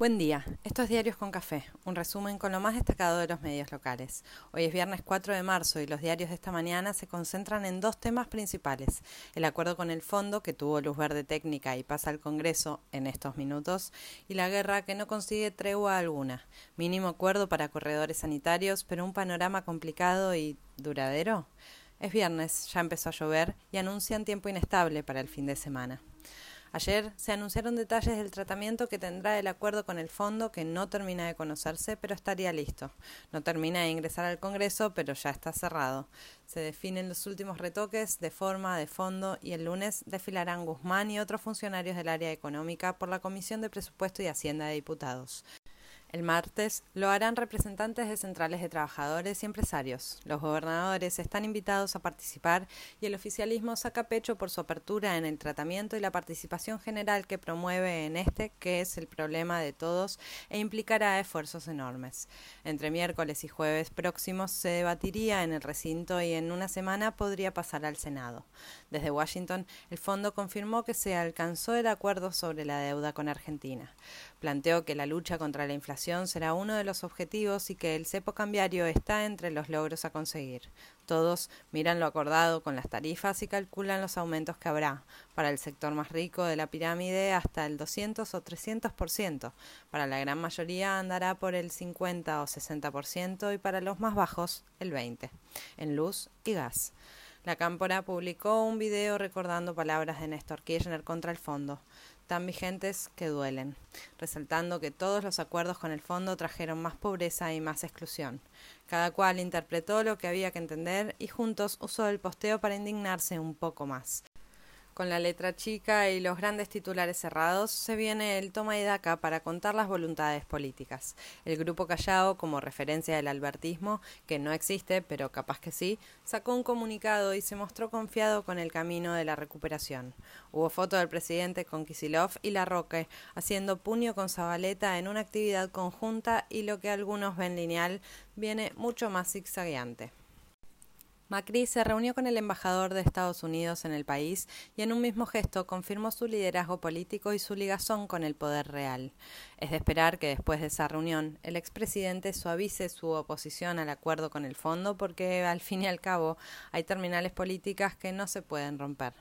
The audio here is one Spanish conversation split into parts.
Buen día, esto es Diarios con Café, un resumen con lo más destacado de los medios locales. Hoy es viernes 4 de marzo y los diarios de esta mañana se concentran en dos temas principales, el acuerdo con el fondo que tuvo luz verde técnica y pasa al Congreso en estos minutos, y la guerra que no consigue tregua alguna, mínimo acuerdo para corredores sanitarios, pero un panorama complicado y duradero. Es viernes, ya empezó a llover y anuncian tiempo inestable para el fin de semana. Ayer se anunciaron detalles del tratamiento que tendrá el acuerdo con el fondo que no termina de conocerse, pero estaría listo. No termina de ingresar al Congreso, pero ya está cerrado. Se definen los últimos retoques de forma, de fondo y el lunes desfilarán Guzmán y otros funcionarios del área económica por la Comisión de Presupuesto y Hacienda de Diputados. El martes lo harán representantes de centrales de trabajadores y empresarios. Los gobernadores están invitados a participar y el oficialismo saca pecho por su apertura en el tratamiento y la participación general que promueve en este, que es el problema de todos e implicará esfuerzos enormes. Entre miércoles y jueves próximos se debatiría en el recinto y en una semana podría pasar al Senado. Desde Washington, el fondo confirmó que se alcanzó el acuerdo sobre la deuda con Argentina. Planteó que la lucha contra la inflación será uno de los objetivos y que el cepo cambiario está entre los logros a conseguir. Todos miran lo acordado con las tarifas y calculan los aumentos que habrá. Para el sector más rico de la pirámide hasta el 200 o 300%. Para la gran mayoría andará por el 50 o 60% y para los más bajos el 20%. En luz y gas. La Cámpora publicó un video recordando palabras de Néstor Kirchner contra el fondo tan vigentes que duelen, resaltando que todos los acuerdos con el fondo trajeron más pobreza y más exclusión. Cada cual interpretó lo que había que entender y juntos usó el posteo para indignarse un poco más. Con la letra chica y los grandes titulares cerrados, se viene el toma y daca para contar las voluntades políticas. El grupo Callao, como referencia del albertismo, que no existe, pero capaz que sí, sacó un comunicado y se mostró confiado con el camino de la recuperación. Hubo foto del presidente con Kisilov y La Roque, haciendo puño con Zabaleta en una actividad conjunta y lo que algunos ven lineal viene mucho más zigzagueante. Macri se reunió con el embajador de Estados Unidos en el país y en un mismo gesto confirmó su liderazgo político y su ligazón con el poder real. Es de esperar que después de esa reunión el expresidente suavice su oposición al acuerdo con el fondo porque al fin y al cabo hay terminales políticas que no se pueden romper.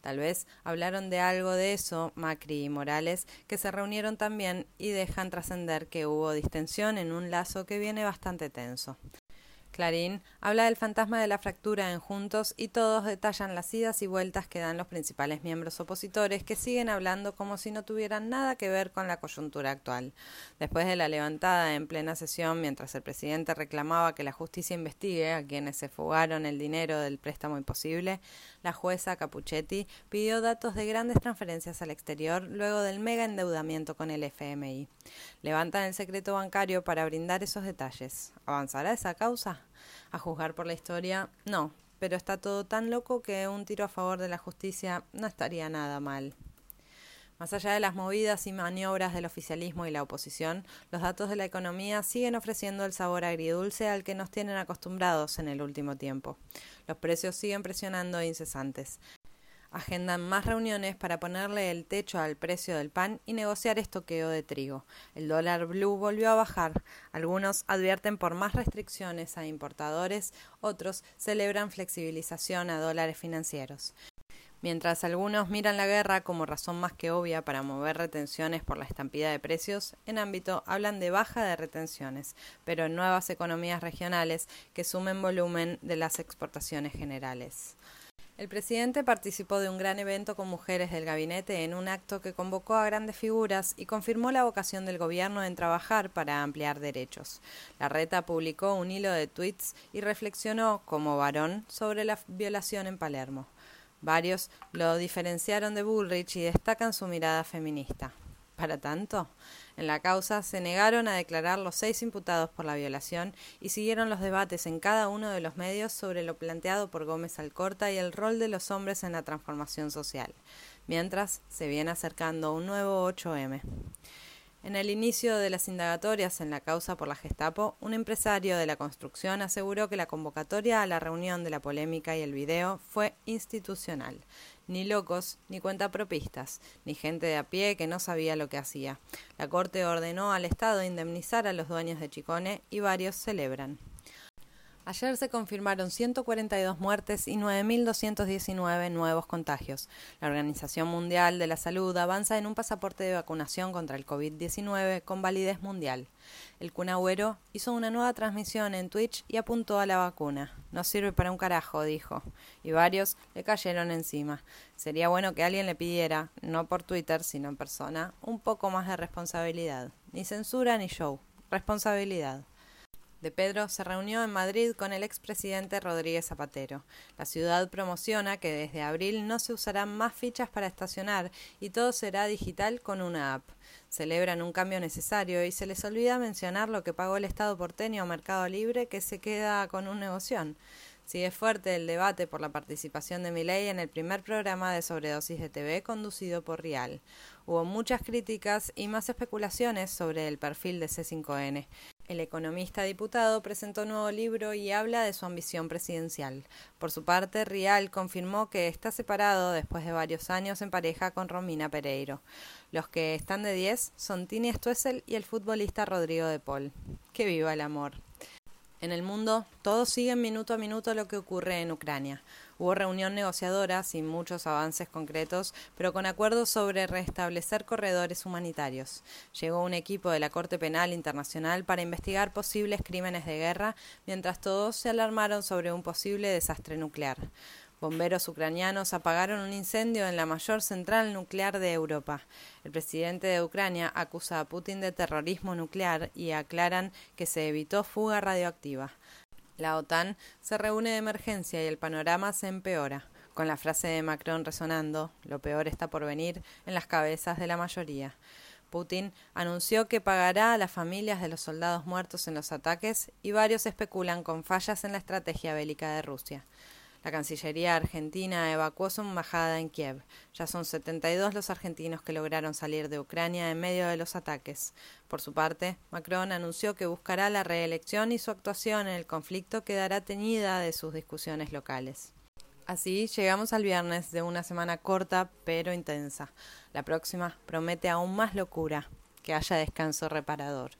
Tal vez hablaron de algo de eso Macri y Morales que se reunieron también y dejan trascender que hubo distensión en un lazo que viene bastante tenso. Clarín habla del fantasma de la fractura en Juntos y todos detallan las idas y vueltas que dan los principales miembros opositores que siguen hablando como si no tuvieran nada que ver con la coyuntura actual. Después de la levantada en plena sesión, mientras el presidente reclamaba que la justicia investigue a quienes se fugaron el dinero del préstamo imposible, la jueza Capuchetti pidió datos de grandes transferencias al exterior luego del mega endeudamiento con el FMI. Levantan el secreto bancario para brindar esos detalles. ¿Avanzará esa causa? A juzgar por la historia, no, pero está todo tan loco que un tiro a favor de la justicia no estaría nada mal. Más allá de las movidas y maniobras del oficialismo y la oposición, los datos de la economía siguen ofreciendo el sabor agridulce al que nos tienen acostumbrados en el último tiempo. Los precios siguen presionando incesantes. Agendan más reuniones para ponerle el techo al precio del pan y negociar estoqueo de trigo. El dólar blue volvió a bajar. Algunos advierten por más restricciones a importadores, otros celebran flexibilización a dólares financieros. Mientras algunos miran la guerra como razón más que obvia para mover retenciones por la estampida de precios, en ámbito hablan de baja de retenciones, pero en nuevas economías regionales que sumen volumen de las exportaciones generales. El presidente participó de un gran evento con mujeres del gabinete en un acto que convocó a grandes figuras y confirmó la vocación del gobierno en trabajar para ampliar derechos. La reta publicó un hilo de tweets y reflexionó, como varón, sobre la violación en Palermo. Varios lo diferenciaron de Bullrich y destacan su mirada feminista. Para tanto, en la causa se negaron a declarar los seis imputados por la violación y siguieron los debates en cada uno de los medios sobre lo planteado por Gómez Alcorta y el rol de los hombres en la transformación social, mientras se viene acercando un nuevo 8M. En el inicio de las indagatorias en la causa por la Gestapo, un empresario de la construcción aseguró que la convocatoria a la reunión de la polémica y el video fue institucional. Ni locos, ni cuentapropistas, ni gente de a pie que no sabía lo que hacía. La Corte ordenó al Estado indemnizar a los dueños de Chicone y varios celebran. Ayer se confirmaron 142 muertes y 9.219 nuevos contagios. La Organización Mundial de la Salud avanza en un pasaporte de vacunación contra el COVID-19 con validez mundial. El Cunagüero hizo una nueva transmisión en Twitch y apuntó a la vacuna. No sirve para un carajo, dijo. Y varios le cayeron encima. Sería bueno que alguien le pidiera, no por Twitter, sino en persona, un poco más de responsabilidad. Ni censura ni show. Responsabilidad de Pedro se reunió en Madrid con el expresidente Rodríguez Zapatero. La ciudad promociona que desde abril no se usarán más fichas para estacionar y todo será digital con una app. Celebran un cambio necesario y se les olvida mencionar lo que pagó el Estado porteño a Mercado Libre que se queda con un negocio. Sigue fuerte el debate por la participación de Milei en el primer programa de sobredosis de TV conducido por Rial. Hubo muchas críticas y más especulaciones sobre el perfil de C5N. El economista diputado presentó un nuevo libro y habla de su ambición presidencial. Por su parte, Rial confirmó que está separado después de varios años en pareja con Romina Pereiro. Los que están de 10 son Tini Stuessel y el futbolista Rodrigo de Paul. Que viva el amor. En el mundo, todos siguen minuto a minuto lo que ocurre en Ucrania. Hubo reunión negociadora sin muchos avances concretos, pero con acuerdos sobre restablecer corredores humanitarios. Llegó un equipo de la Corte Penal Internacional para investigar posibles crímenes de guerra, mientras todos se alarmaron sobre un posible desastre nuclear. Bomberos ucranianos apagaron un incendio en la mayor central nuclear de Europa. El presidente de Ucrania acusa a Putin de terrorismo nuclear y aclaran que se evitó fuga radioactiva. La OTAN se reúne de emergencia y el panorama se empeora, con la frase de Macron resonando, lo peor está por venir, en las cabezas de la mayoría. Putin anunció que pagará a las familias de los soldados muertos en los ataques y varios especulan con fallas en la estrategia bélica de Rusia. La Cancillería argentina evacuó su embajada en Kiev. Ya son 72 los argentinos que lograron salir de Ucrania en medio de los ataques. Por su parte, Macron anunció que buscará la reelección y su actuación en el conflicto quedará teñida de sus discusiones locales. Así llegamos al viernes de una semana corta pero intensa. La próxima promete aún más locura, que haya descanso reparador.